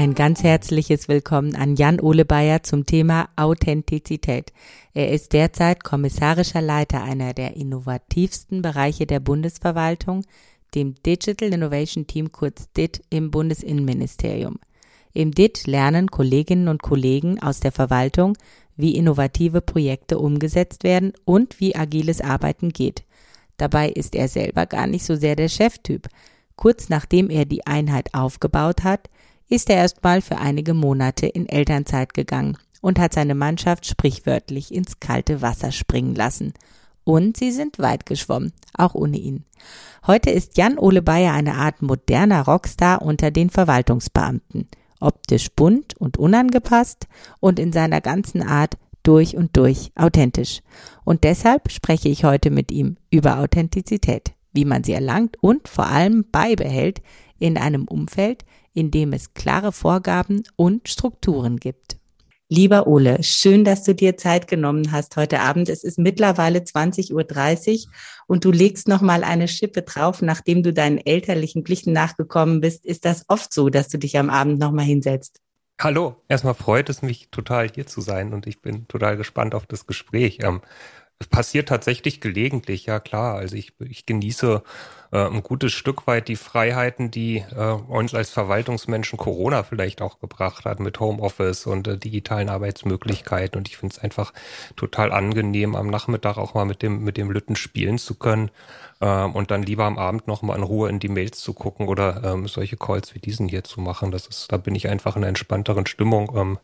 Ein ganz herzliches Willkommen an Jan Ole Bayer zum Thema Authentizität. Er ist derzeit kommissarischer Leiter einer der innovativsten Bereiche der Bundesverwaltung, dem Digital Innovation Team kurz DIT im Bundesinnenministerium. Im DIT lernen Kolleginnen und Kollegen aus der Verwaltung, wie innovative Projekte umgesetzt werden und wie agiles Arbeiten geht. Dabei ist er selber gar nicht so sehr der Cheftyp. Kurz nachdem er die Einheit aufgebaut hat, ist er erstmal für einige Monate in Elternzeit gegangen und hat seine Mannschaft sprichwörtlich ins kalte Wasser springen lassen. Und sie sind weit geschwommen, auch ohne ihn. Heute ist Jan Ole Bayer eine Art moderner Rockstar unter den Verwaltungsbeamten. Optisch bunt und unangepasst und in seiner ganzen Art durch und durch authentisch. Und deshalb spreche ich heute mit ihm über Authentizität, wie man sie erlangt und vor allem beibehält in einem Umfeld, in dem es klare Vorgaben und Strukturen gibt. Lieber Ole, schön, dass du dir Zeit genommen hast heute Abend. Es ist mittlerweile 20.30 Uhr und du legst noch mal eine Schippe drauf, nachdem du deinen elterlichen Pflichten nachgekommen bist. Ist das oft so, dass du dich am Abend noch mal hinsetzt? Hallo, erstmal freut es mich total hier zu sein und ich bin total gespannt auf das Gespräch. Ähm, es passiert tatsächlich gelegentlich, ja klar. Also ich, ich genieße äh, ein gutes Stück weit die Freiheiten, die äh, uns als Verwaltungsmenschen Corona vielleicht auch gebracht hat mit Homeoffice und äh, digitalen Arbeitsmöglichkeiten. Und ich finde es einfach total angenehm, am Nachmittag auch mal mit dem, mit dem Lütten spielen zu können ähm, und dann lieber am Abend noch mal in Ruhe in die Mails zu gucken oder ähm, solche Calls wie diesen hier zu machen. Das ist, da bin ich einfach in einer entspannteren Stimmung. Ähm,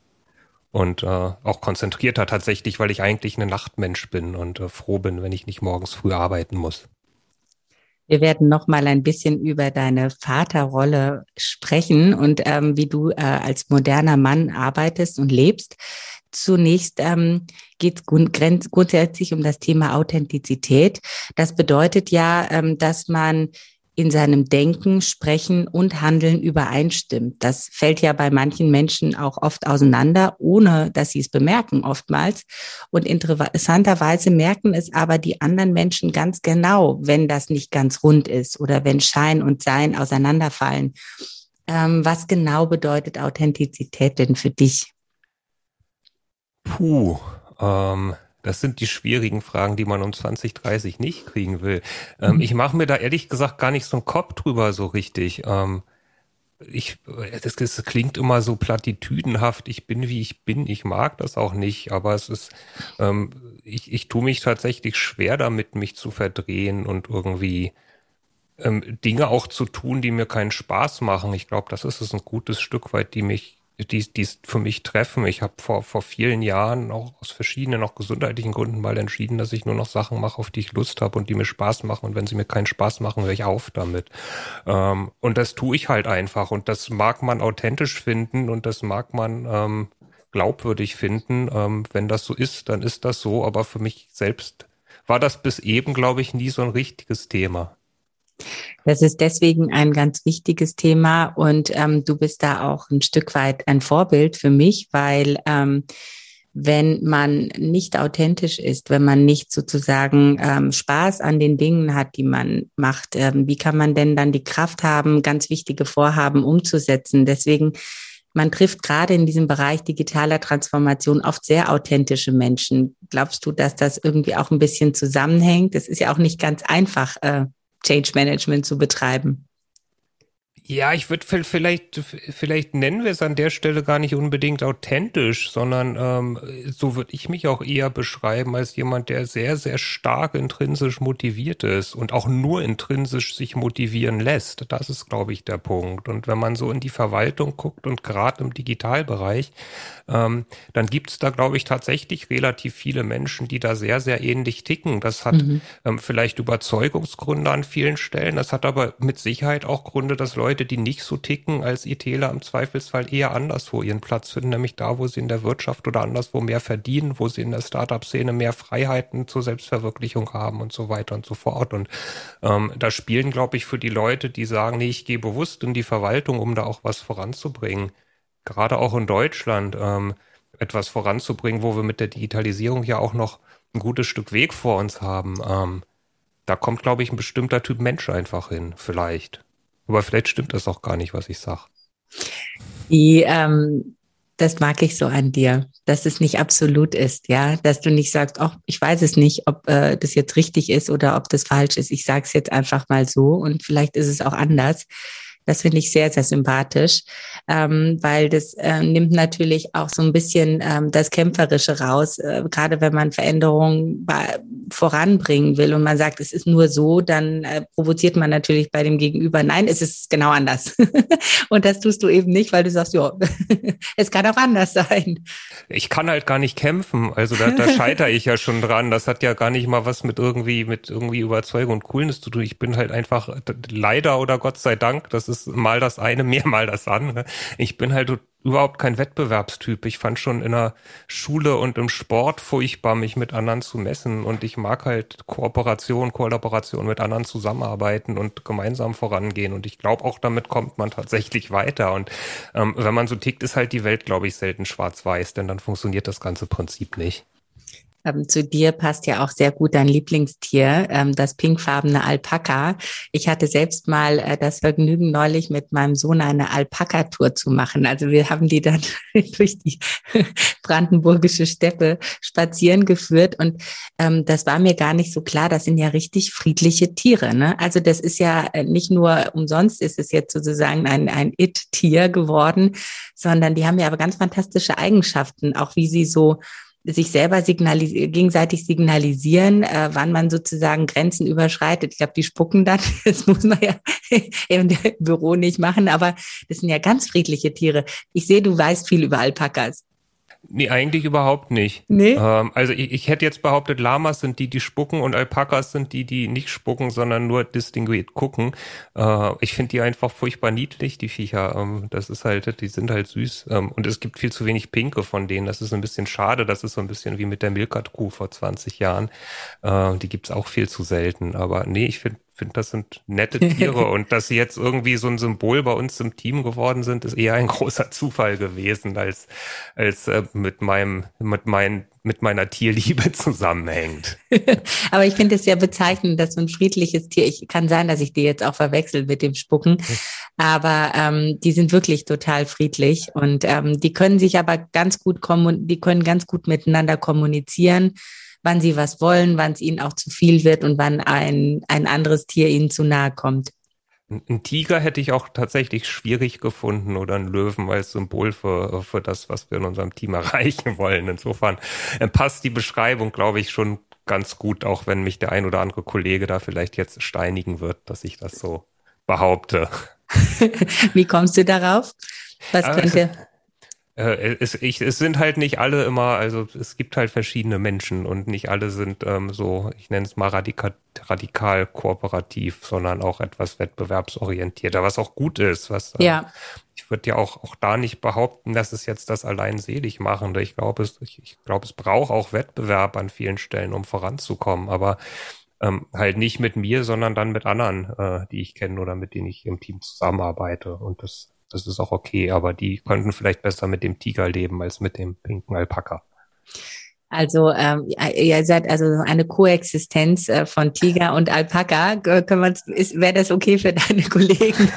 und äh, auch konzentrierter tatsächlich, weil ich eigentlich ein Nachtmensch bin und äh, froh bin, wenn ich nicht morgens früh arbeiten muss. Wir werden noch mal ein bisschen über deine Vaterrolle sprechen und ähm, wie du äh, als moderner Mann arbeitest und lebst. Zunächst ähm, geht es grundsätzlich um das Thema Authentizität. Das bedeutet ja, ähm, dass man in seinem Denken, Sprechen und Handeln übereinstimmt. Das fällt ja bei manchen Menschen auch oft auseinander, ohne dass sie es bemerken oftmals. Und interessanterweise merken es aber die anderen Menschen ganz genau, wenn das nicht ganz rund ist oder wenn Schein und Sein auseinanderfallen. Ähm, was genau bedeutet Authentizität denn für dich? Puh, ähm, das sind die schwierigen Fragen, die man um 2030 nicht kriegen will. Ähm, mhm. Ich mache mir da ehrlich gesagt gar nicht so einen Kopf drüber so richtig. Ähm, ich, das, das klingt immer so platitüdenhaft. Ich bin wie ich bin. Ich mag das auch nicht, aber es ist, ähm, ich, ich tue mich tatsächlich schwer damit, mich zu verdrehen und irgendwie ähm, Dinge auch zu tun, die mir keinen Spaß machen. Ich glaube, das ist es ein gutes Stück weit, die mich die, die für mich treffen. Ich habe vor, vor vielen Jahren auch aus verschiedenen, auch gesundheitlichen Gründen mal entschieden, dass ich nur noch Sachen mache, auf die ich Lust habe und die mir Spaß machen. Und wenn sie mir keinen Spaß machen, höre ich auf damit. Ähm, und das tue ich halt einfach. Und das mag man authentisch finden und das mag man ähm, glaubwürdig finden. Ähm, wenn das so ist, dann ist das so. Aber für mich selbst war das bis eben, glaube ich, nie so ein richtiges Thema. Das ist deswegen ein ganz wichtiges Thema und ähm, du bist da auch ein Stück weit ein Vorbild für mich, weil ähm, wenn man nicht authentisch ist, wenn man nicht sozusagen ähm, Spaß an den Dingen hat, die man macht, ähm, wie kann man denn dann die Kraft haben, ganz wichtige Vorhaben umzusetzen? Deswegen man trifft gerade in diesem Bereich digitaler Transformation oft sehr authentische Menschen. Glaubst du, dass das irgendwie auch ein bisschen zusammenhängt? Das ist ja auch nicht ganz einfach, äh, Change Management zu betreiben. Ja, ich würde vielleicht, vielleicht nennen wir es an der Stelle gar nicht unbedingt authentisch, sondern ähm, so würde ich mich auch eher beschreiben als jemand, der sehr, sehr stark intrinsisch motiviert ist und auch nur intrinsisch sich motivieren lässt. Das ist, glaube ich, der Punkt. Und wenn man so in die Verwaltung guckt und gerade im Digitalbereich, ähm, dann gibt es da, glaube ich, tatsächlich relativ viele Menschen, die da sehr, sehr ähnlich ticken. Das hat mhm. ähm, vielleicht Überzeugungsgründe an vielen Stellen, das hat aber mit Sicherheit auch Gründe, dass Leute Leute, die nicht so ticken als ITler im Zweifelsfall eher anderswo ihren Platz finden, nämlich da, wo sie in der Wirtschaft oder anderswo mehr verdienen, wo sie in der Startup-Szene mehr Freiheiten zur Selbstverwirklichung haben und so weiter und so fort. Und ähm, da spielen, glaube ich, für die Leute, die sagen, nee, ich gehe bewusst in die Verwaltung, um da auch was voranzubringen, gerade auch in Deutschland, ähm, etwas voranzubringen, wo wir mit der Digitalisierung ja auch noch ein gutes Stück Weg vor uns haben. Ähm, da kommt, glaube ich, ein bestimmter Typ Mensch einfach hin, vielleicht. Aber vielleicht stimmt das auch gar nicht, was ich sage. Die, ähm, das mag ich so an dir, dass es nicht absolut ist, ja, dass du nicht sagst, oh, ich weiß es nicht, ob äh, das jetzt richtig ist oder ob das falsch ist. Ich sage es jetzt einfach mal so und vielleicht ist es auch anders. Das finde ich sehr, sehr sympathisch, ähm, weil das äh, nimmt natürlich auch so ein bisschen ähm, das Kämpferische raus. Äh, gerade wenn man Veränderungen bei, voranbringen will und man sagt, es ist nur so, dann äh, provoziert man natürlich bei dem Gegenüber, nein, es ist genau anders. und das tust du eben nicht, weil du sagst, ja, es kann auch anders sein. Ich kann halt gar nicht kämpfen. Also da, da scheitere ich ja schon dran. Das hat ja gar nicht mal was mit irgendwie, mit irgendwie Überzeugung und Coolness zu tun. Ich bin halt einfach leider oder Gott sei Dank, das ist ist mal das eine, mehr mal das andere. Ich bin halt überhaupt kein Wettbewerbstyp. Ich fand schon in der Schule und im Sport furchtbar, mich mit anderen zu messen. Und ich mag halt Kooperation, Kollaboration mit anderen zusammenarbeiten und gemeinsam vorangehen. Und ich glaube, auch damit kommt man tatsächlich weiter. Und ähm, wenn man so tickt, ist halt die Welt, glaube ich, selten schwarz-weiß, denn dann funktioniert das ganze Prinzip nicht. Ähm, zu dir passt ja auch sehr gut dein Lieblingstier, ähm, das pinkfarbene Alpaka. Ich hatte selbst mal äh, das Vergnügen, neulich mit meinem Sohn eine Alpaka-Tour zu machen. Also wir haben die dann durch die brandenburgische Steppe spazieren geführt und ähm, das war mir gar nicht so klar. Das sind ja richtig friedliche Tiere. Ne? Also das ist ja äh, nicht nur umsonst ist es jetzt sozusagen ein, ein It-Tier geworden, sondern die haben ja aber ganz fantastische Eigenschaften, auch wie sie so sich selber signalis gegenseitig signalisieren, äh, wann man sozusagen Grenzen überschreitet. Ich glaube, die spucken dann. Das muss man ja im Büro nicht machen, aber das sind ja ganz friedliche Tiere. Ich sehe, du weißt viel über Alpakas. Nee, eigentlich überhaupt nicht. Nee? Ähm, also ich, ich hätte jetzt behauptet, Lamas sind die, die spucken und Alpakas sind die, die nicht spucken, sondern nur distinguiert gucken. Äh, ich finde die einfach furchtbar niedlich, die Viecher. Ähm, das ist halt, die sind halt süß. Ähm, und es gibt viel zu wenig Pinke von denen. Das ist ein bisschen schade. Das ist so ein bisschen wie mit der Milkat-Kuh vor 20 Jahren. Äh, die gibt's auch viel zu selten. Aber nee, ich finde finde, das sind nette Tiere und dass sie jetzt irgendwie so ein Symbol bei uns im Team geworden sind, ist eher ein großer Zufall gewesen, als, als äh, mit meinem, mit meinen mit meiner Tierliebe zusammenhängt. Aber ich finde es sehr bezeichnend, dass so ein friedliches Tier, ich kann sein, dass ich die jetzt auch verwechsel mit dem Spucken, aber ähm, die sind wirklich total friedlich und ähm, die können sich aber ganz gut kommun die können ganz gut miteinander kommunizieren wann sie was wollen, wann es ihnen auch zu viel wird und wann ein, ein anderes Tier ihnen zu nahe kommt. Ein Tiger hätte ich auch tatsächlich schwierig gefunden oder ein Löwen als Symbol für, für das, was wir in unserem Team erreichen wollen. Insofern äh, passt die Beschreibung, glaube ich, schon ganz gut, auch wenn mich der ein oder andere Kollege da vielleicht jetzt steinigen wird, dass ich das so behaupte. Wie kommst du darauf? Was könnte? Äh, es, ich, es sind halt nicht alle immer, also es gibt halt verschiedene Menschen und nicht alle sind ähm, so, ich nenne es mal radikal, radikal kooperativ, sondern auch etwas wettbewerbsorientierter, was auch gut ist. Was, äh, ja. ich würde ja auch, auch da nicht behaupten, dass es jetzt das allein selig machende. Ich glaube, es, ich, ich glaube, es braucht auch Wettbewerb an vielen Stellen, um voranzukommen, aber ähm, halt nicht mit mir, sondern dann mit anderen, äh, die ich kenne oder mit denen ich im Team zusammenarbeite. Und das das ist auch okay, aber die könnten vielleicht besser mit dem Tiger leben als mit dem pinken Alpaka. Also ähm, ihr seid also eine Koexistenz äh, von Tiger und Alpaka. Wäre das okay für deine Kollegen,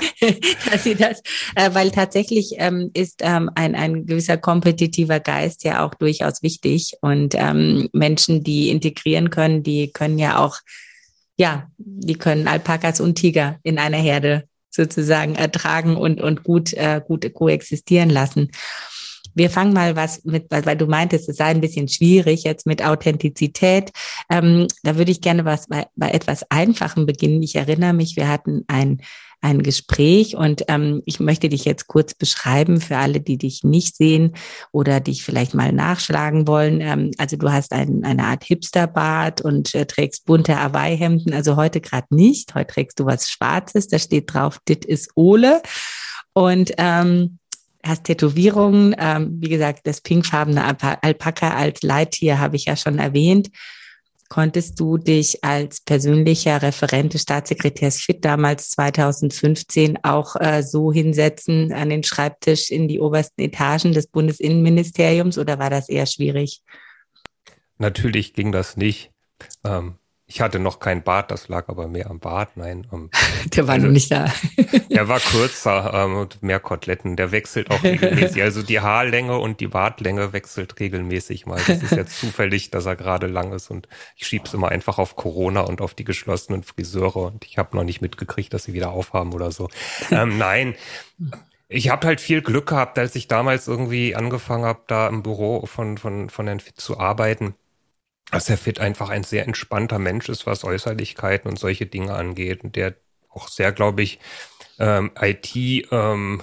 dass sie das? Äh, weil tatsächlich ähm, ist ähm, ein, ein gewisser kompetitiver Geist ja auch durchaus wichtig und ähm, Menschen, die integrieren können, die können ja auch, ja, die können Alpakas und Tiger in einer Herde sozusagen ertragen und, und gut, äh, gut koexistieren lassen. Wir fangen mal was mit, weil, du meintest, es sei ein bisschen schwierig jetzt mit Authentizität. Ähm, da würde ich gerne was bei, bei etwas Einfachem beginnen. Ich erinnere mich, wir hatten ein ein Gespräch. Und ähm, ich möchte dich jetzt kurz beschreiben für alle, die dich nicht sehen oder dich vielleicht mal nachschlagen wollen. Ähm, also du hast ein, eine Art Hipsterbart und äh, trägst bunte Hawaii-Hemden. Also heute gerade nicht. Heute trägst du was Schwarzes. Da steht drauf, dit ist Ole. Und ähm, hast Tätowierungen. Ähm, wie gesagt, das pinkfarbene Alpaka als Leittier habe ich ja schon erwähnt. Konntest du dich als persönlicher Referent des Staatssekretärs Fit damals 2015 auch äh, so hinsetzen an den Schreibtisch in die obersten Etagen des Bundesinnenministeriums oder war das eher schwierig? Natürlich ging das nicht. Ähm, ich hatte noch kein Bart, das lag aber mehr am Bart. Nein, um, der war also, noch nicht da. der war kürzer ähm, und mehr Koteletten. Der wechselt auch regelmäßig. Also die Haarlänge und die Bartlänge wechselt regelmäßig mal. Das ist jetzt zufällig, dass er gerade lang ist und ich schieb's immer einfach auf Corona und auf die geschlossenen Friseure und ich habe noch nicht mitgekriegt, dass sie wieder aufhaben oder so. Ähm, nein. Ich habe halt viel Glück gehabt, als ich damals irgendwie angefangen habe, da im Büro von, von, von Herrn Fit zu arbeiten dass der Fit einfach ein sehr entspannter Mensch ist, was Äußerlichkeiten und solche Dinge angeht und der auch sehr, glaube ich, ähm, IT ähm,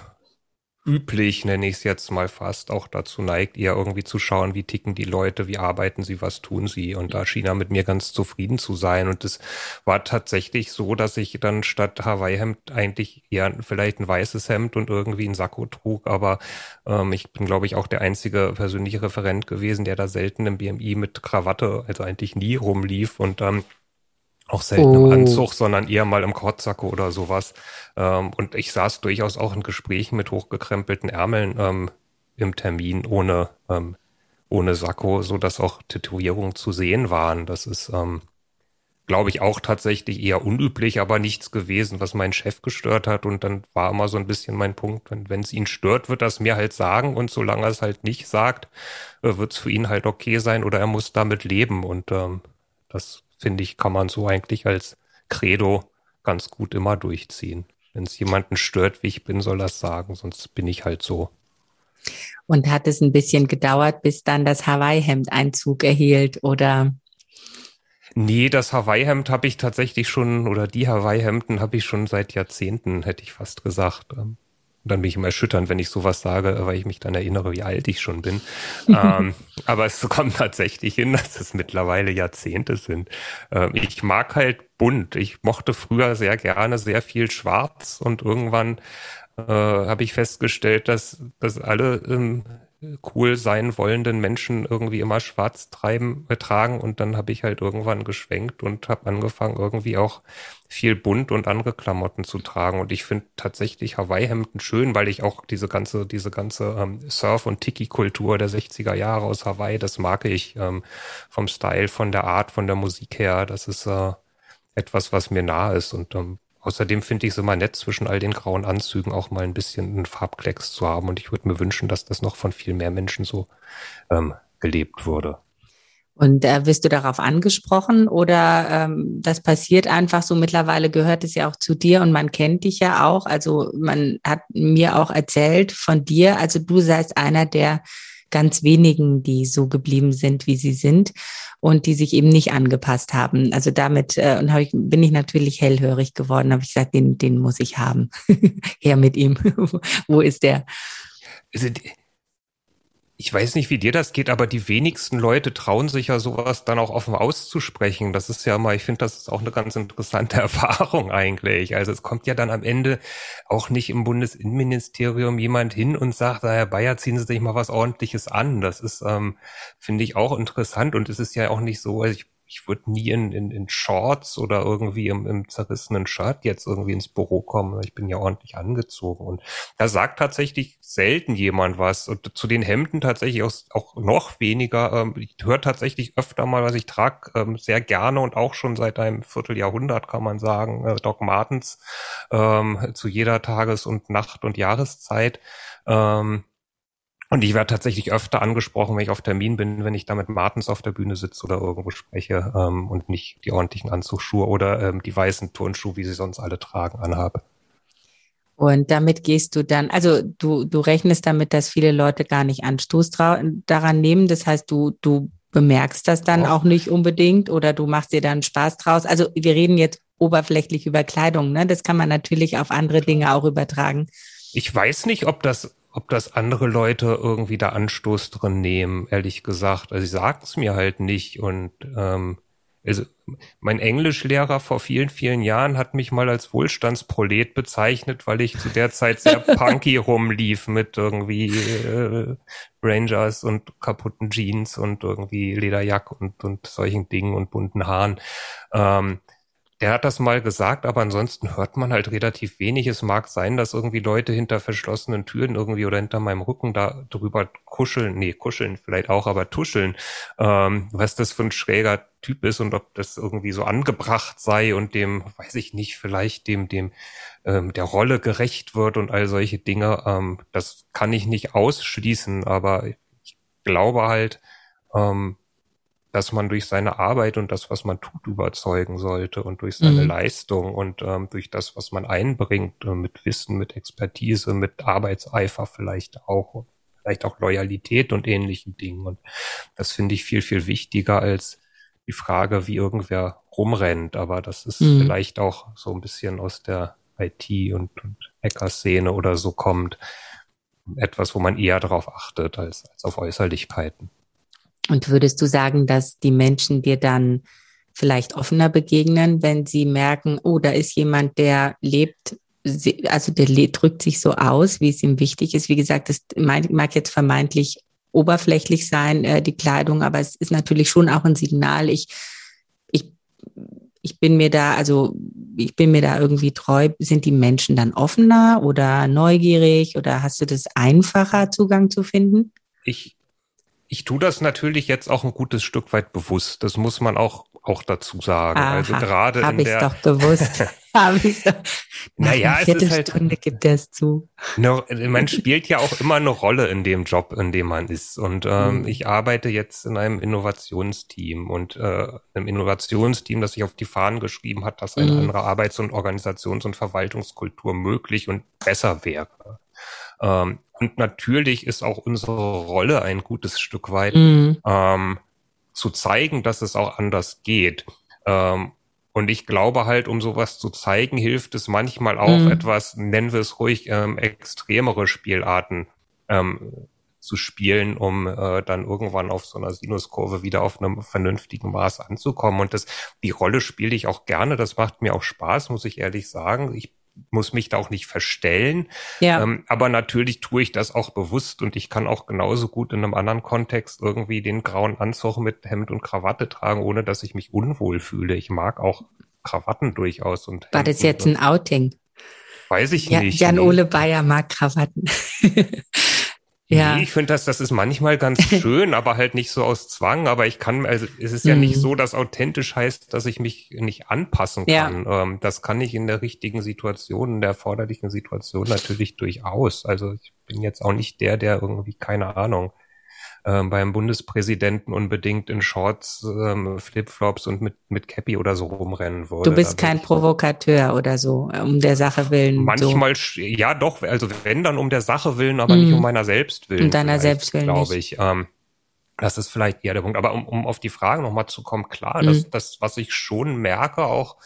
üblich, nenne ich es jetzt mal fast, auch dazu neigt, eher irgendwie zu schauen, wie ticken die Leute, wie arbeiten sie, was tun sie. Und da schien er mit mir ganz zufrieden zu sein. Und es war tatsächlich so, dass ich dann statt Hawaii-Hemd eigentlich eher vielleicht ein weißes Hemd und irgendwie ein Sakko trug. Aber ähm, ich bin, glaube ich, auch der einzige persönliche Referent gewesen, der da selten im BMI mit Krawatte, also eigentlich nie rumlief. Und ähm, auch selten oh. im Anzug, sondern eher mal im Kortsacko oder sowas. Ähm, und ich saß durchaus auch in Gesprächen mit hochgekrempelten Ärmeln ähm, im Termin ohne, ähm, ohne Sakko, so dass auch Tätowierungen zu sehen waren. Das ist, ähm, glaube ich, auch tatsächlich eher unüblich, aber nichts gewesen, was meinen Chef gestört hat. Und dann war immer so ein bisschen mein Punkt, wenn es ihn stört, wird das mir halt sagen. Und solange er es halt nicht sagt, äh, wird es für ihn halt okay sein oder er muss damit leben. Und ähm, das finde ich, kann man so eigentlich als Credo ganz gut immer durchziehen. Wenn es jemanden stört, wie ich bin, soll das sagen, sonst bin ich halt so. Und hat es ein bisschen gedauert, bis dann das Hawaii-Hemd Einzug erhielt oder? Nee, das Hawaii-Hemd habe ich tatsächlich schon, oder die Hawaii-Hemden habe ich schon seit Jahrzehnten, hätte ich fast gesagt. Dann bin ich immer erschütternd, wenn ich sowas sage, weil ich mich dann erinnere, wie alt ich schon bin. ähm, aber es kommt tatsächlich hin, dass es mittlerweile Jahrzehnte sind. Ähm, ich mag halt bunt. Ich mochte früher sehr gerne sehr viel Schwarz und irgendwann äh, habe ich festgestellt, dass, dass alle ähm, cool sein wollenden Menschen irgendwie immer schwarz treiben, äh, tragen und dann habe ich halt irgendwann geschwenkt und habe angefangen irgendwie auch viel bunt und andere Klamotten zu tragen. Und ich finde tatsächlich Hawaii-Hemden schön, weil ich auch diese ganze diese ganze ähm, Surf- und Tiki-Kultur der 60er Jahre aus Hawaii, das mag ich ähm, vom Style, von der Art, von der Musik her, das ist äh, etwas, was mir nah ist und ähm, Außerdem finde ich es immer nett, zwischen all den grauen Anzügen auch mal ein bisschen einen Farbklecks zu haben. Und ich würde mir wünschen, dass das noch von viel mehr Menschen so ähm, gelebt wurde. Und äh, wirst du darauf angesprochen oder ähm, das passiert einfach so? Mittlerweile gehört es ja auch zu dir und man kennt dich ja auch. Also man hat mir auch erzählt von dir. Also du seist einer der ganz wenigen, die so geblieben sind, wie sie sind und die sich eben nicht angepasst haben. Also damit äh, und ich, bin ich natürlich hellhörig geworden, habe ich gesagt, den, den muss ich haben. Her mit ihm. Wo ist der? Also, ich weiß nicht, wie dir das geht, aber die wenigsten Leute trauen sich ja sowas dann auch offen auszusprechen. Das ist ja mal, ich finde, das ist auch eine ganz interessante Erfahrung eigentlich. Also es kommt ja dann am Ende auch nicht im Bundesinnenministerium jemand hin und sagt, Herr Bayer, ziehen Sie sich mal was ordentliches an. Das ist, ähm, finde ich, auch interessant und es ist ja auch nicht so, also ich ich würde nie in, in, in Shorts oder irgendwie im, im zerrissenen Shirt jetzt irgendwie ins Büro kommen. Ich bin ja ordentlich angezogen. Und da sagt tatsächlich selten jemand was. Und zu den Hemden tatsächlich auch, auch noch weniger. Ähm, ich höre tatsächlich öfter mal, was ich trage, ähm, sehr gerne und auch schon seit einem Vierteljahrhundert, kann man sagen, äh, Doc Martens ähm, zu jeder Tages- und Nacht- und Jahreszeit. Ähm, und ich werde tatsächlich öfter angesprochen, wenn ich auf Termin bin, wenn ich da mit Martens auf der Bühne sitze oder irgendwo spreche ähm, und nicht die ordentlichen Anzugsschuhe oder ähm, die weißen Turnschuhe, wie sie sonst alle tragen, anhabe. Und damit gehst du dann, also du, du rechnest damit, dass viele Leute gar nicht Anstoß daran nehmen. Das heißt, du, du bemerkst das dann auch, auch nicht unbedingt oder du machst dir dann Spaß draus. Also wir reden jetzt oberflächlich über Kleidung. Ne? Das kann man natürlich auf andere Dinge auch übertragen. Ich weiß nicht, ob das, ob das andere Leute irgendwie da Anstoß drin nehmen, ehrlich gesagt. Also sie sagen es mir halt nicht. Und ähm, also mein Englischlehrer vor vielen, vielen Jahren hat mich mal als Wohlstandsprolet bezeichnet, weil ich zu der Zeit sehr punky rumlief mit irgendwie äh, Rangers und kaputten Jeans und irgendwie Lederjack und, und solchen Dingen und bunten Haaren. Ähm, der hat das mal gesagt, aber ansonsten hört man halt relativ wenig. Es mag sein, dass irgendwie Leute hinter verschlossenen Türen irgendwie oder hinter meinem Rücken da drüber kuscheln, nee, kuscheln vielleicht auch, aber tuscheln, ähm, was das für ein schräger Typ ist und ob das irgendwie so angebracht sei und dem, weiß ich nicht, vielleicht dem, dem, ähm, der Rolle gerecht wird und all solche Dinge. Ähm, das kann ich nicht ausschließen, aber ich glaube halt, ähm, dass man durch seine Arbeit und das, was man tut, überzeugen sollte und durch seine mhm. Leistung und ähm, durch das, was man einbringt, äh, mit Wissen, mit Expertise, mit Arbeitseifer vielleicht auch, vielleicht auch Loyalität und ähnlichen Dingen. Und das finde ich viel, viel wichtiger als die Frage, wie irgendwer rumrennt. Aber das ist mhm. vielleicht auch so ein bisschen aus der IT und, und Hacker-Szene oder so kommt. Etwas, wo man eher darauf achtet als, als auf Äußerlichkeiten. Und würdest du sagen, dass die Menschen dir dann vielleicht offener begegnen, wenn sie merken, oh, da ist jemand, der lebt, also der drückt sich so aus, wie es ihm wichtig ist. Wie gesagt, das mag jetzt vermeintlich oberflächlich sein, äh, die Kleidung, aber es ist natürlich schon auch ein Signal. Ich, ich, ich bin mir da, also ich bin mir da irgendwie treu. Sind die Menschen dann offener oder neugierig oder hast du das einfacher, Zugang zu finden? Ich ich tue das natürlich jetzt auch ein gutes Stück weit bewusst. Das muss man auch auch dazu sagen. Aha, also gerade in der doch gewusst. habe ich doch. Naja, es ist halt Stunde gibt er es zu. Ne, man spielt ja auch immer eine Rolle in dem Job, in dem man ist. Und ähm, mhm. ich arbeite jetzt in einem Innovationsteam und äh, einem Innovationsteam, das sich auf die Fahnen geschrieben hat, dass eine mhm. andere Arbeits- und Organisations- und Verwaltungskultur möglich und besser wäre. Ähm, und natürlich ist auch unsere Rolle ein gutes Stück weit mhm. ähm, zu zeigen, dass es auch anders geht. Ähm, und ich glaube halt, um sowas zu zeigen, hilft es manchmal auch mhm. etwas, nennen wir es ruhig, ähm, extremere Spielarten ähm, zu spielen, um äh, dann irgendwann auf so einer Sinuskurve wieder auf einem vernünftigen Maß anzukommen. Und das, die Rolle spiele ich auch gerne. Das macht mir auch Spaß, muss ich ehrlich sagen. Ich muss mich da auch nicht verstellen. Ja. Ähm, aber natürlich tue ich das auch bewusst und ich kann auch genauso gut in einem anderen Kontext irgendwie den grauen Anzug mit Hemd und Krawatte tragen, ohne dass ich mich unwohl fühle. Ich mag auch Krawatten durchaus. Und War das jetzt ein Outing? Weiß ich ja, nicht. Jan-Ole Bayer mag Krawatten. Ja. Nee, ich finde das, das ist manchmal ganz schön, aber halt nicht so aus Zwang. Aber ich kann, also es ist ja mhm. nicht so, dass authentisch heißt, dass ich mich nicht anpassen kann. Ja. Ähm, das kann ich in der richtigen Situation, in der erforderlichen Situation natürlich durchaus. Also ich bin jetzt auch nicht der, der irgendwie, keine Ahnung, ähm, beim Bundespräsidenten unbedingt in Shorts, ähm, Flipflops und mit, mit Cappy oder so rumrennen würde. Du bist kein Provokateur oder so, um der Sache willen. Manchmal, so. ja doch, also wenn dann um der Sache willen, aber mm. nicht um meiner selbst willen. Um deiner selbst willen, glaube ich. Ähm, das ist vielleicht eher der Punkt. Aber um, um auf die Frage nochmal zu kommen, klar, mm. das, das, was ich schon merke, auch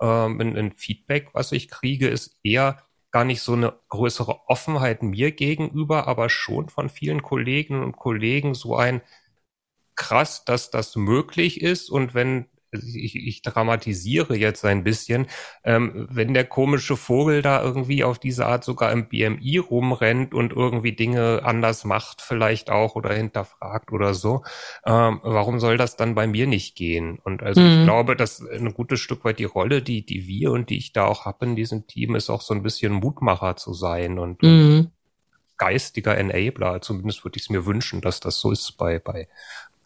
ähm, in, in Feedback, was ich kriege, ist eher, gar nicht so eine größere Offenheit mir gegenüber, aber schon von vielen Kolleginnen und Kollegen so ein krass, dass das möglich ist. Und wenn ich, ich dramatisiere jetzt ein bisschen, ähm, wenn der komische Vogel da irgendwie auf diese Art sogar im BMI rumrennt und irgendwie Dinge anders macht, vielleicht auch oder hinterfragt oder so, ähm, warum soll das dann bei mir nicht gehen? Und also mhm. ich glaube, dass ein gutes Stück weit die Rolle, die, die wir und die ich da auch habe in diesem Team, ist auch so ein bisschen Mutmacher zu sein und, mhm. Geistiger Enabler. Zumindest würde ich es mir wünschen, dass das so ist bei, bei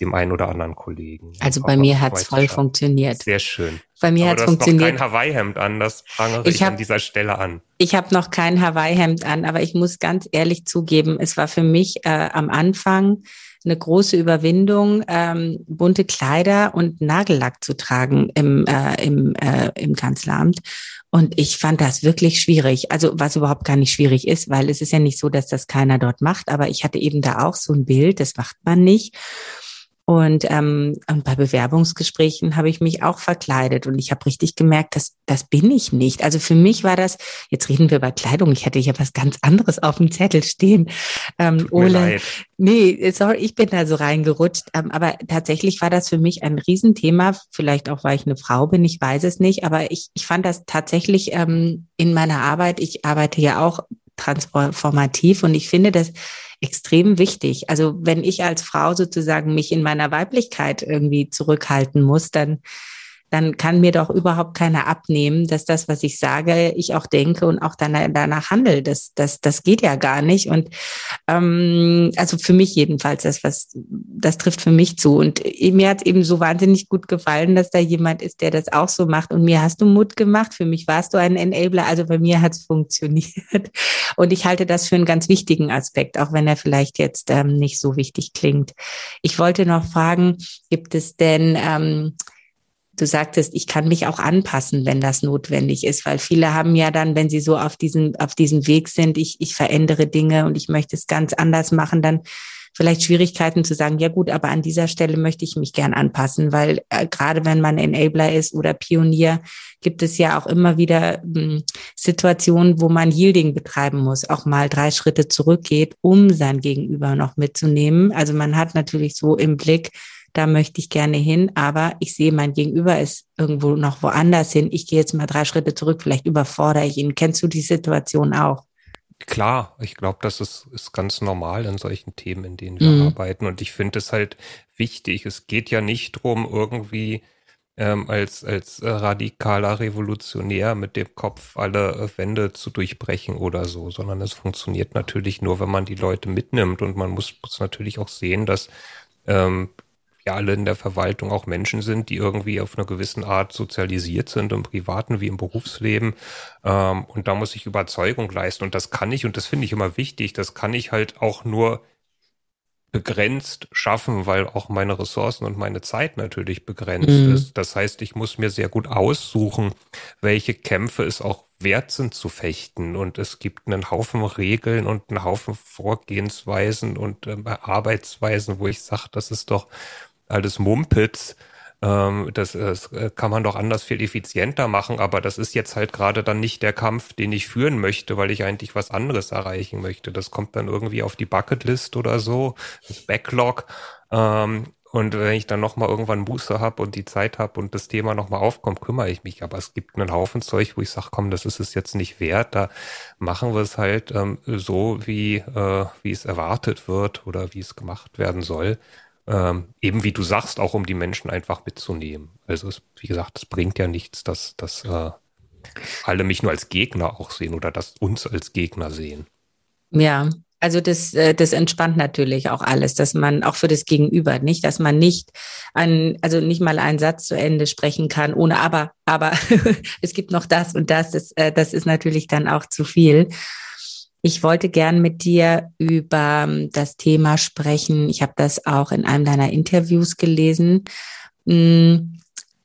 dem einen oder anderen Kollegen. Also bei mir hat's voll funktioniert. Sehr schön. Bei mir hat's funktioniert. Noch kein Hawaii-Hemd an, das prangere ich, ich hab, an dieser Stelle an. Ich habe noch kein Hawaii-Hemd an, aber ich muss ganz ehrlich zugeben, es war für mich äh, am Anfang eine große Überwindung, ähm, bunte Kleider und Nagellack zu tragen im, äh, im, äh, im Kanzleramt. Und ich fand das wirklich schwierig. Also was überhaupt gar nicht schwierig ist, weil es ist ja nicht so, dass das keiner dort macht. Aber ich hatte eben da auch so ein Bild, das macht man nicht. Und, ähm, und bei Bewerbungsgesprächen habe ich mich auch verkleidet und ich habe richtig gemerkt, dass das bin ich nicht. Also für mich war das, jetzt reden wir über Kleidung, ich hatte hier was ganz anderes auf dem Zettel stehen. Ähm, Tut Ole, leid. nee, sorry, ich bin da so reingerutscht. Ähm, aber tatsächlich war das für mich ein Riesenthema. Vielleicht auch, weil ich eine Frau bin, ich weiß es nicht. Aber ich, ich fand das tatsächlich ähm, in meiner Arbeit, ich arbeite ja auch transformativ und ich finde das extrem wichtig. Also wenn ich als Frau sozusagen mich in meiner Weiblichkeit irgendwie zurückhalten muss, dann dann kann mir doch überhaupt keiner abnehmen, dass das, was ich sage, ich auch denke und auch danach, danach handle. Das, das, das geht ja gar nicht. Und ähm, also für mich jedenfalls, das, was, das trifft für mich zu. Und mir hat es eben so wahnsinnig gut gefallen, dass da jemand ist, der das auch so macht. Und mir hast du Mut gemacht. Für mich warst du ein Enabler. Also bei mir hat es funktioniert. Und ich halte das für einen ganz wichtigen Aspekt, auch wenn er vielleicht jetzt ähm, nicht so wichtig klingt. Ich wollte noch fragen, gibt es denn ähm, du sagtest, ich kann mich auch anpassen, wenn das notwendig ist, weil viele haben ja dann, wenn sie so auf diesem, auf diesem Weg sind, ich, ich verändere Dinge und ich möchte es ganz anders machen, dann vielleicht Schwierigkeiten zu sagen, ja gut, aber an dieser Stelle möchte ich mich gern anpassen, weil äh, gerade wenn man Enabler ist oder Pionier, gibt es ja auch immer wieder äh, Situationen, wo man Yielding betreiben muss, auch mal drei Schritte zurückgeht, um sein Gegenüber noch mitzunehmen. Also man hat natürlich so im Blick, da möchte ich gerne hin, aber ich sehe, mein Gegenüber ist irgendwo noch woanders hin. Ich gehe jetzt mal drei Schritte zurück, vielleicht überfordere ich ihn. Kennst du die Situation auch? Klar, ich glaube, das ist, ist ganz normal in solchen Themen, in denen wir mhm. arbeiten. Und ich finde es halt wichtig. Es geht ja nicht drum, irgendwie ähm, als, als radikaler Revolutionär mit dem Kopf alle äh, Wände zu durchbrechen oder so, sondern es funktioniert natürlich nur, wenn man die Leute mitnimmt. Und man muss, muss natürlich auch sehen, dass ähm, ja alle in der Verwaltung auch Menschen sind, die irgendwie auf einer gewissen Art sozialisiert sind, im privaten wie im Berufsleben. Ähm, und da muss ich Überzeugung leisten. Und das kann ich, und das finde ich immer wichtig, das kann ich halt auch nur begrenzt schaffen, weil auch meine Ressourcen und meine Zeit natürlich begrenzt mhm. ist. Das heißt, ich muss mir sehr gut aussuchen, welche Kämpfe es auch wert sind zu fechten. Und es gibt einen Haufen Regeln und einen Haufen Vorgehensweisen und äh, Arbeitsweisen, wo ich sage, das ist doch alles Mumpitz. Ähm, das, das kann man doch anders viel effizienter machen, aber das ist jetzt halt gerade dann nicht der Kampf, den ich führen möchte, weil ich eigentlich was anderes erreichen möchte. Das kommt dann irgendwie auf die Bucketlist oder so, das Backlog. Ähm, und wenn ich dann nochmal irgendwann Buße habe und die Zeit habe und das Thema nochmal aufkommt, kümmere ich mich. Aber es gibt einen Haufen Zeug, wo ich sage, komm, das ist es jetzt nicht wert. Da machen wir es halt ähm, so, wie, äh, wie es erwartet wird oder wie es gemacht werden soll. Ähm, eben wie du sagst, auch um die Menschen einfach mitzunehmen. Also es, wie gesagt, es bringt ja nichts, dass, dass äh, alle mich nur als Gegner auch sehen oder dass uns als Gegner sehen. Ja, also das, äh, das entspannt natürlich auch alles, dass man auch für das Gegenüber nicht, dass man nicht ein, also nicht mal einen Satz zu Ende sprechen kann, ohne aber, aber es gibt noch das und das, das, äh, das ist natürlich dann auch zu viel. Ich wollte gern mit dir über ähm, das Thema sprechen. Ich habe das auch in einem deiner Interviews gelesen. Mm,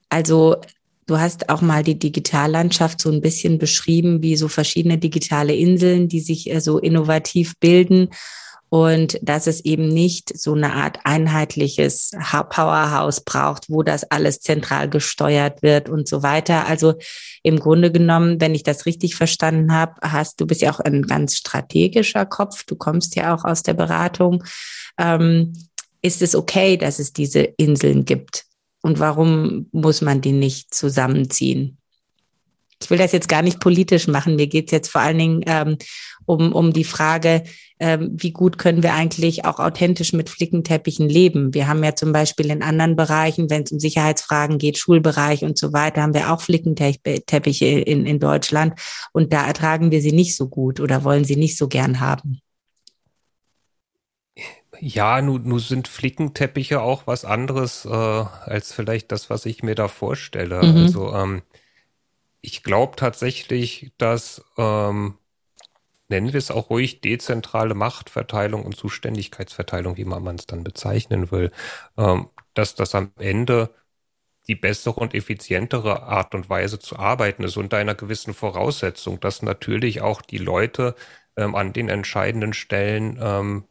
also du hast auch mal die Digitallandschaft so ein bisschen beschrieben, wie so verschiedene digitale Inseln, die sich äh, so innovativ bilden und dass es eben nicht so eine Art einheitliches Powerhouse braucht, wo das alles zentral gesteuert wird und so weiter. Also im Grunde genommen, wenn ich das richtig verstanden habe, hast du bist ja auch ein ganz strategischer Kopf. Du kommst ja auch aus der Beratung. Ähm, ist es okay, dass es diese Inseln gibt? Und warum muss man die nicht zusammenziehen? Ich will das jetzt gar nicht politisch machen. Mir geht es jetzt vor allen Dingen ähm, um, um die Frage, ähm, wie gut können wir eigentlich auch authentisch mit Flickenteppichen leben. Wir haben ja zum Beispiel in anderen Bereichen, wenn es um Sicherheitsfragen geht, Schulbereich und so weiter, haben wir auch Flickenteppiche in, in Deutschland und da ertragen wir sie nicht so gut oder wollen sie nicht so gern haben. Ja, nun, nun sind Flickenteppiche auch was anderes äh, als vielleicht das, was ich mir da vorstelle. Mhm. Also ähm, ich glaube tatsächlich, dass ähm, nennen wir es auch ruhig, dezentrale Machtverteilung und Zuständigkeitsverteilung, wie man es dann bezeichnen will, ähm, dass das am Ende die bessere und effizientere Art und Weise zu arbeiten ist unter einer gewissen Voraussetzung, dass natürlich auch die Leute ähm, an den entscheidenden Stellen ähm,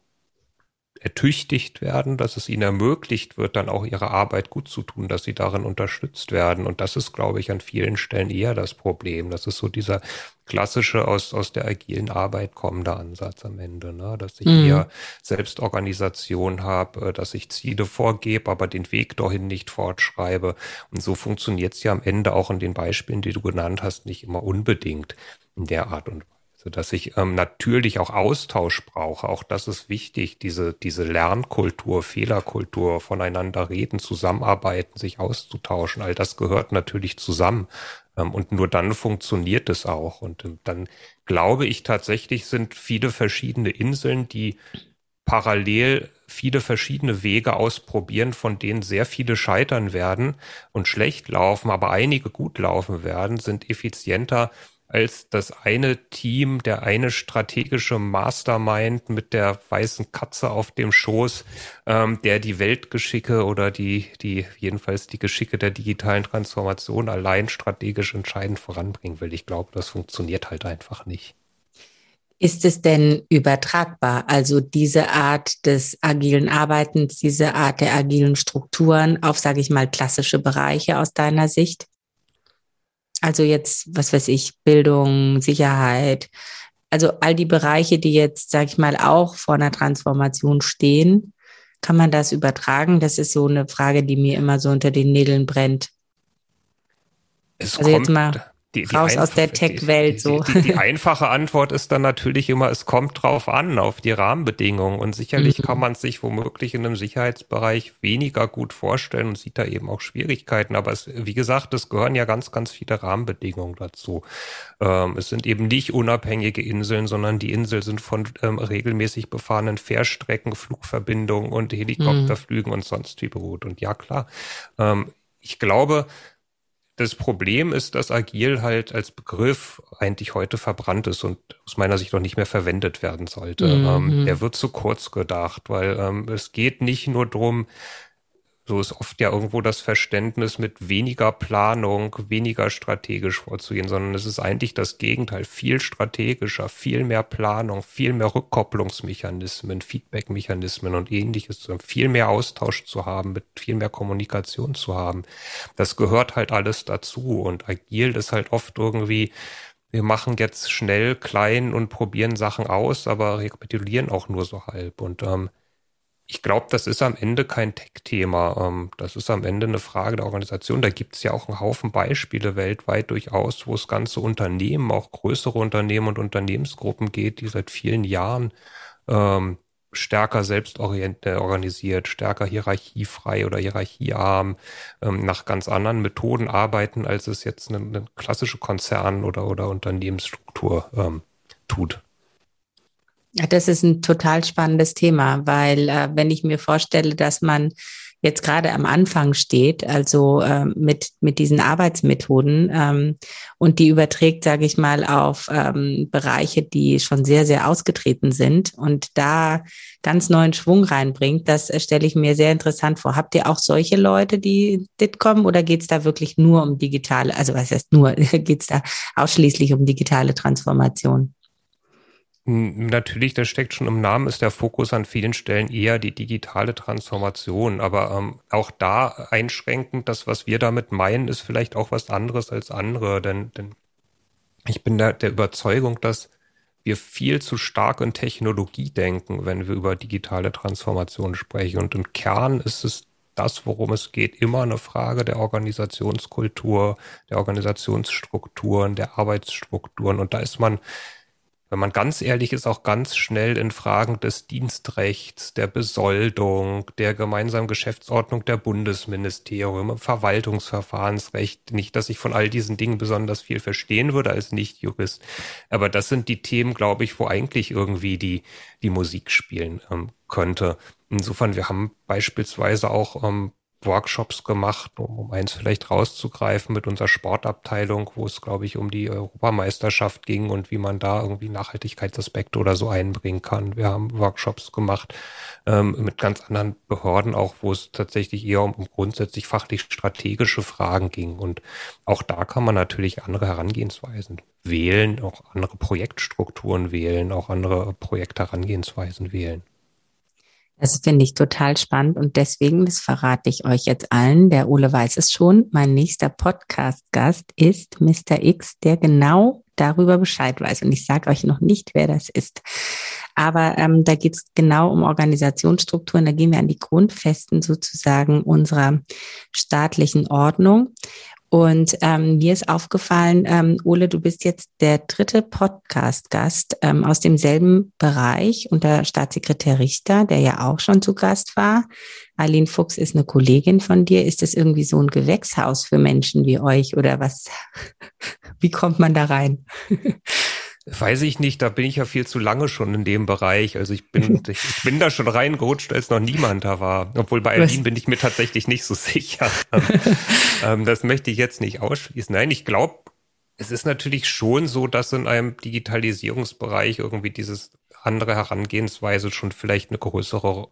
ertüchtigt werden, dass es ihnen ermöglicht wird, dann auch ihre Arbeit gut zu tun, dass sie darin unterstützt werden. Und das ist, glaube ich, an vielen Stellen eher das Problem. Das ist so dieser klassische aus, aus der agilen Arbeit kommende Ansatz am Ende, ne? dass ich mhm. eher Selbstorganisation habe, äh, dass ich Ziele vorgebe, aber den Weg dorthin nicht fortschreibe. Und so funktioniert es ja am Ende auch in den Beispielen, die du genannt hast, nicht immer unbedingt in der Art und so dass ich ähm, natürlich auch Austausch brauche. Auch das ist wichtig, diese, diese Lernkultur, Fehlerkultur, voneinander reden, zusammenarbeiten, sich auszutauschen. All das gehört natürlich zusammen. Ähm, und nur dann funktioniert es auch. Und ähm, dann glaube ich tatsächlich sind viele verschiedene Inseln, die parallel viele verschiedene Wege ausprobieren, von denen sehr viele scheitern werden und schlecht laufen, aber einige gut laufen werden, sind effizienter als das eine Team, der eine strategische Mastermind mit der weißen Katze auf dem Schoß, ähm, der die Weltgeschicke oder die, die, jedenfalls die Geschicke der digitalen Transformation allein strategisch entscheidend voranbringen will. Ich glaube, das funktioniert halt einfach nicht. Ist es denn übertragbar? Also diese Art des agilen Arbeitens, diese Art der agilen Strukturen auf, sage ich mal, klassische Bereiche aus deiner Sicht? Also jetzt, was weiß ich, Bildung, Sicherheit, also all die Bereiche, die jetzt, sag ich mal, auch vor einer Transformation stehen, kann man das übertragen? Das ist so eine Frage, die mir immer so unter den Nägeln brennt. Es also kommt, jetzt mal die, die raus aus der Tech-Welt so. Die, die, einfache Antwort ist dann natürlich immer, es kommt drauf an, auf die Rahmenbedingungen. Und sicherlich mhm. kann man sich womöglich in einem Sicherheitsbereich weniger gut vorstellen und sieht da eben auch Schwierigkeiten. Aber es, wie gesagt, es gehören ja ganz, ganz viele Rahmenbedingungen dazu. Ähm, es sind eben nicht unabhängige Inseln, sondern die Inseln sind von ähm, regelmäßig befahrenen Fährstrecken, Flugverbindungen und Helikopterflügen mhm. und sonst wie beruht. Und ja, klar. Ähm, ich glaube, das Problem ist, dass agil halt als Begriff eigentlich heute verbrannt ist und aus meiner Sicht auch nicht mehr verwendet werden sollte. Mhm. Ähm, der wird zu kurz gedacht, weil ähm, es geht nicht nur drum so ist oft ja irgendwo das Verständnis mit weniger Planung, weniger strategisch vorzugehen, sondern es ist eigentlich das Gegenteil, viel strategischer, viel mehr Planung, viel mehr Rückkopplungsmechanismen, Feedbackmechanismen und ähnliches, viel mehr Austausch zu haben, mit viel mehr Kommunikation zu haben. Das gehört halt alles dazu und agil ist halt oft irgendwie wir machen jetzt schnell klein und probieren Sachen aus, aber rekapitulieren auch nur so halb. Und ähm, ich glaube, das ist am Ende kein Tech-Thema. Ähm, das ist am Ende eine Frage der Organisation. Da gibt es ja auch einen Haufen Beispiele weltweit durchaus, wo es ganze Unternehmen, auch größere Unternehmen und Unternehmensgruppen geht, die seit vielen Jahren ähm, stärker selbst organisiert, stärker hierarchiefrei oder hierarchiearm, ähm, nach ganz anderen Methoden arbeiten, als es jetzt eine, eine klassische Konzern- oder, oder Unternehmensstruktur ähm, tut. Das ist ein total spannendes Thema, weil äh, wenn ich mir vorstelle, dass man jetzt gerade am Anfang steht, also äh, mit, mit diesen Arbeitsmethoden ähm, und die überträgt, sage ich mal, auf ähm, Bereiche, die schon sehr, sehr ausgetreten sind und da ganz neuen Schwung reinbringt, das äh, stelle ich mir sehr interessant vor. Habt ihr auch solche Leute, die dit kommen oder geht es da wirklich nur um digitale, also was heißt nur, geht es da ausschließlich um digitale Transformation? Natürlich, das steckt schon im Namen, ist der Fokus an vielen Stellen eher die digitale Transformation. Aber ähm, auch da einschränkend, das, was wir damit meinen, ist vielleicht auch was anderes als andere. Denn, denn ich bin da der Überzeugung, dass wir viel zu stark in Technologie denken, wenn wir über digitale Transformation sprechen. Und im Kern ist es das, worum es geht, immer eine Frage der Organisationskultur, der Organisationsstrukturen, der Arbeitsstrukturen. Und da ist man wenn man ganz ehrlich ist, auch ganz schnell in Fragen des Dienstrechts, der Besoldung, der gemeinsamen Geschäftsordnung der Bundesministerium, Verwaltungsverfahrensrecht. Nicht, dass ich von all diesen Dingen besonders viel verstehen würde als Nicht-Jurist, aber das sind die Themen, glaube ich, wo eigentlich irgendwie die, die Musik spielen ähm, könnte. Insofern, wir haben beispielsweise auch ähm, Workshops gemacht, um, um eins vielleicht rauszugreifen mit unserer Sportabteilung, wo es, glaube ich, um die Europameisterschaft ging und wie man da irgendwie Nachhaltigkeitsaspekte oder so einbringen kann. Wir haben Workshops gemacht ähm, mit ganz anderen Behörden auch, wo es tatsächlich eher um, um grundsätzlich fachlich strategische Fragen ging. Und auch da kann man natürlich andere Herangehensweisen wählen, auch andere Projektstrukturen wählen, auch andere Projektherangehensweisen wählen. Das finde ich total spannend und deswegen, das verrate ich euch jetzt allen, der Ole weiß es schon, mein nächster Podcast-Gast ist Mr. X, der genau darüber Bescheid weiß. Und ich sage euch noch nicht, wer das ist. Aber ähm, da geht es genau um Organisationsstrukturen. Da gehen wir an die Grundfesten sozusagen unserer staatlichen Ordnung. Und ähm, mir ist aufgefallen, ähm, Ole, du bist jetzt der dritte Podcast-Gast ähm, aus demselben Bereich unter Staatssekretär Richter, der ja auch schon zu Gast war. Aline Fuchs ist eine Kollegin von dir. Ist das irgendwie so ein Gewächshaus für Menschen wie euch oder was? Wie kommt man da rein? Weiß ich nicht, da bin ich ja viel zu lange schon in dem Bereich. Also ich bin, ich bin da schon reingerutscht, als noch niemand da war. Obwohl bei Berlin bin ich mir tatsächlich nicht so sicher. ähm, das möchte ich jetzt nicht ausschließen. Nein, ich glaube, es ist natürlich schon so, dass in einem Digitalisierungsbereich irgendwie dieses andere Herangehensweise schon vielleicht eine größere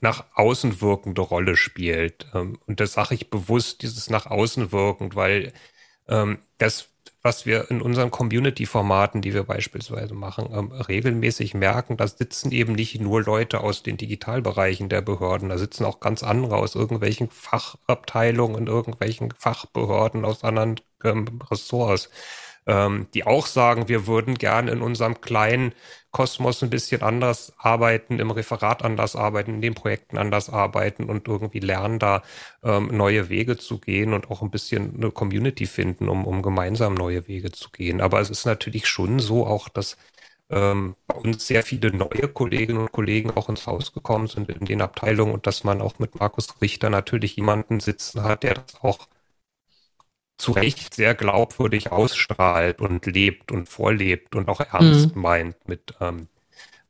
nach außen wirkende Rolle spielt. Ähm, und das sage ich bewusst, dieses nach außen wirkend, weil ähm, das was wir in unseren Community-Formaten, die wir beispielsweise machen, ähm, regelmäßig merken, da sitzen eben nicht nur Leute aus den Digitalbereichen der Behörden, da sitzen auch ganz andere aus irgendwelchen Fachabteilungen, irgendwelchen Fachbehörden aus anderen ähm, Ressorts ähm, die auch sagen, wir würden gerne in unserem kleinen Kosmos ein bisschen anders arbeiten, im Referat anders arbeiten, in den Projekten anders arbeiten und irgendwie lernen, da ähm, neue Wege zu gehen und auch ein bisschen eine Community finden, um, um gemeinsam neue Wege zu gehen. Aber es ist natürlich schon so auch, dass ähm, bei uns sehr viele neue Kolleginnen und Kollegen auch ins Haus gekommen sind in den Abteilungen und dass man auch mit Markus Richter natürlich jemanden sitzen hat, der das auch zu Recht sehr glaubwürdig ausstrahlt und lebt und vorlebt und auch ernst mhm. meint mit ähm,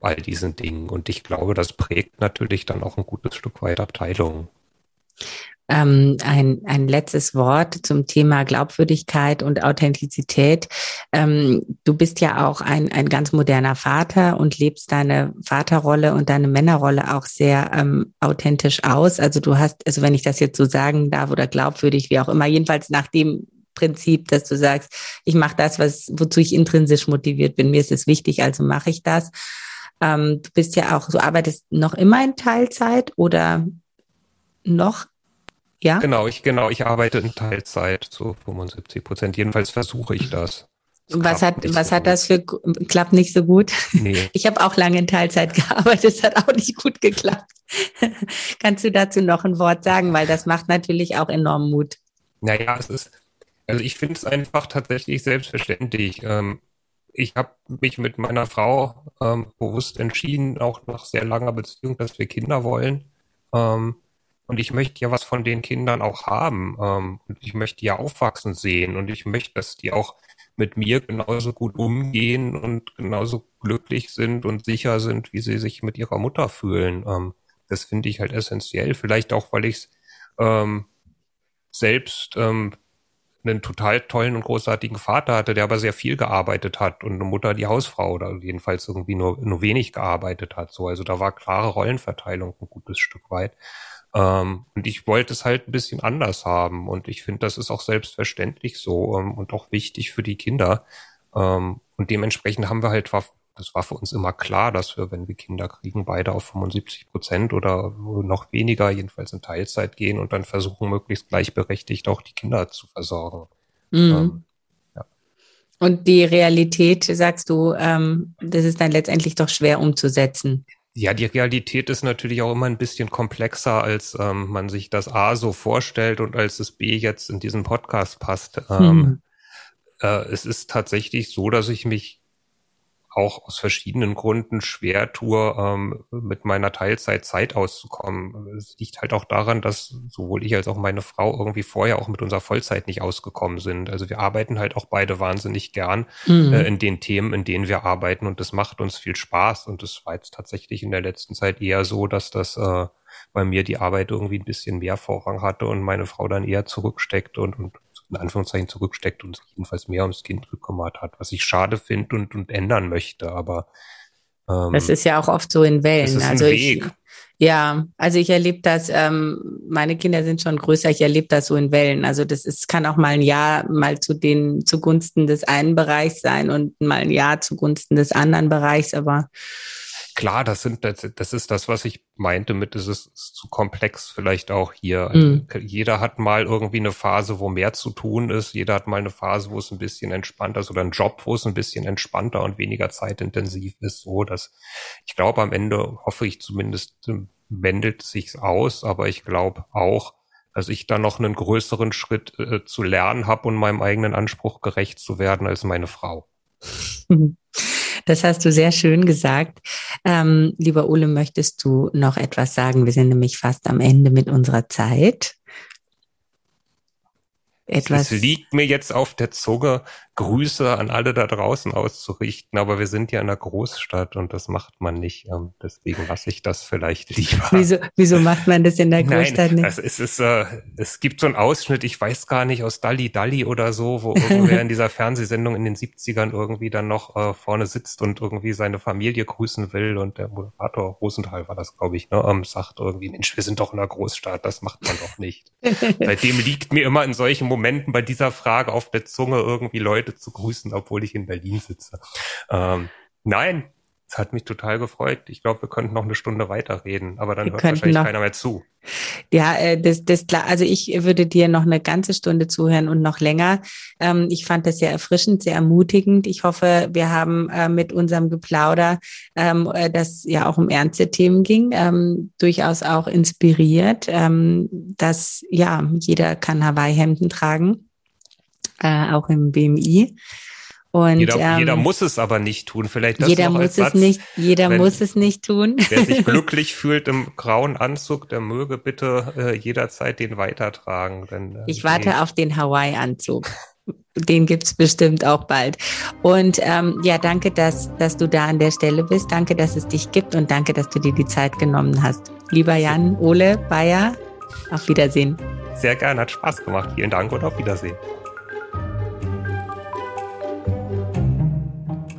all diesen Dingen. Und ich glaube, das prägt natürlich dann auch ein gutes Stück weit Abteilungen. Ähm, ein, ein letztes Wort zum Thema Glaubwürdigkeit und Authentizität. Ähm, du bist ja auch ein, ein ganz moderner Vater und lebst deine Vaterrolle und deine Männerrolle auch sehr ähm, authentisch aus. Also du hast, also wenn ich das jetzt so sagen darf oder glaubwürdig, wie auch immer, jedenfalls nach dem Prinzip, dass du sagst, ich mache das, was wozu ich intrinsisch motiviert bin. Mir ist es wichtig, also mache ich das. Ähm, du bist ja auch, du arbeitest noch immer in Teilzeit oder noch ja? Genau, ich, genau, ich arbeite in Teilzeit zu 75 Prozent. Jedenfalls versuche ich das. das was hat, was so hat das für, klappt nicht so gut? Nee. Ich habe auch lange in Teilzeit gearbeitet, es hat auch nicht gut geklappt. Kannst du dazu noch ein Wort sagen, weil das macht natürlich auch enorm Mut. Naja, es ist, also ich finde es einfach tatsächlich selbstverständlich. Ähm, ich habe mich mit meiner Frau ähm, bewusst entschieden, auch nach sehr langer Beziehung, dass wir Kinder wollen. Ähm, und ich möchte ja was von den Kindern auch haben. Ähm, und ich möchte ja aufwachsen sehen. Und ich möchte, dass die auch mit mir genauso gut umgehen und genauso glücklich sind und sicher sind, wie sie sich mit ihrer Mutter fühlen. Ähm, das finde ich halt essentiell. Vielleicht auch, weil ich es ähm, selbst ähm, einen total tollen und großartigen Vater hatte, der aber sehr viel gearbeitet hat und eine Mutter die Hausfrau oder jedenfalls irgendwie nur, nur wenig gearbeitet hat. So, also da war klare Rollenverteilung ein gutes Stück weit. Ähm, und ich wollte es halt ein bisschen anders haben. Und ich finde, das ist auch selbstverständlich so ähm, und auch wichtig für die Kinder. Ähm, und dementsprechend haben wir halt, das war für uns immer klar, dass wir, wenn wir Kinder kriegen, beide auf 75 Prozent oder noch weniger, jedenfalls in Teilzeit gehen und dann versuchen, möglichst gleichberechtigt auch die Kinder zu versorgen. Mhm. Ähm, und die Realität, sagst du, ähm, das ist dann letztendlich doch schwer umzusetzen. Ja, die Realität ist natürlich auch immer ein bisschen komplexer, als ähm, man sich das A so vorstellt und als das B jetzt in diesen Podcast passt. Ähm, hm. äh, es ist tatsächlich so, dass ich mich auch aus verschiedenen Gründen schwer tue, ähm, mit meiner Teilzeit Zeit auszukommen. Es liegt halt auch daran, dass sowohl ich als auch meine Frau irgendwie vorher auch mit unserer Vollzeit nicht ausgekommen sind. Also wir arbeiten halt auch beide wahnsinnig gern mhm. äh, in den Themen, in denen wir arbeiten und das macht uns viel Spaß. Und das war jetzt tatsächlich in der letzten Zeit eher so, dass das äh, bei mir die Arbeit irgendwie ein bisschen mehr Vorrang hatte und meine Frau dann eher zurücksteckt und, und in Anführungszeichen zurücksteckt und sich jedenfalls mehr ums Kind gekümmert hat, was ich schade finde und, und ändern möchte, aber ähm, das ist ja auch oft so in Wellen. Also ein Weg. Ich, ja, also ich erlebe das, ähm, meine Kinder sind schon größer, ich erlebe das so in Wellen. Also das ist, kann auch mal ein Jahr mal zu den zugunsten des einen Bereichs sein und mal ein Jahr zugunsten des anderen Bereichs, aber klar, das sind das, das ist das, was ich meinte mit, es ist, ist zu komplex vielleicht auch hier. Also mhm. Jeder hat mal irgendwie eine Phase, wo mehr zu tun ist. Jeder hat mal eine Phase, wo es ein bisschen entspannter ist oder einen Job, wo es ein bisschen entspannter und weniger zeitintensiv ist. So, dass ich glaube, am Ende hoffe ich zumindest wendet sich's aus, aber ich glaube auch, dass ich da noch einen größeren Schritt äh, zu lernen habe und meinem eigenen Anspruch gerecht zu werden als meine Frau. Das hast du sehr schön gesagt. Ähm, lieber Ole, möchtest du noch etwas sagen? Wir sind nämlich fast am Ende mit unserer Zeit etwas. Es liegt mir jetzt auf der Zunge, Grüße an alle da draußen auszurichten, aber wir sind ja in einer Großstadt und das macht man nicht. Ähm, deswegen lasse ich das vielleicht lieber. Wieso, wieso macht man das in der Großstadt Nein, nicht? Also es, ist, äh, es gibt so einen Ausschnitt, ich weiß gar nicht, aus Dalli Dalli oder so, wo irgendwer in dieser Fernsehsendung in den 70ern irgendwie dann noch äh, vorne sitzt und irgendwie seine Familie grüßen will und der Moderator Rosenthal war das, glaube ich, ne, ähm, sagt irgendwie, Mensch, wir sind doch in einer Großstadt, das macht man doch nicht. Seitdem liegt mir immer in solchen Momenten bei dieser Frage auf der Zunge irgendwie Leute zu grüßen, obwohl ich in Berlin sitze. Ähm, nein, es hat mich total gefreut. Ich glaube, wir könnten noch eine Stunde weiterreden, aber dann wir hört wahrscheinlich noch, keiner mehr zu. Ja, äh, das, das klar. Also ich würde dir noch eine ganze Stunde zuhören und noch länger. Ähm, ich fand das sehr erfrischend, sehr ermutigend. Ich hoffe, wir haben äh, mit unserem Geplauder, ähm, äh, das ja auch um ernste Themen ging, ähm, durchaus auch inspiriert, dass ja jeder kann Hawaii-Hemden tragen, auch im BMI. Und, jeder, ähm, jeder muss es aber nicht tun. Vielleicht das jeder muss Satz, es nicht. Jeder wenn, muss es nicht tun. Wer sich glücklich fühlt im grauen Anzug, der möge bitte äh, jederzeit den weitertragen. Denn, äh, ich warte nee. auf den Hawaii-Anzug. Den gibt's bestimmt auch bald. Und ähm, ja, danke, dass, dass du da an der Stelle bist. Danke, dass es dich gibt und danke, dass du dir die Zeit genommen hast. Lieber Jan, Ole, Bayer, auf Wiedersehen. Sehr gerne, hat Spaß gemacht. Vielen Dank und auf Wiedersehen.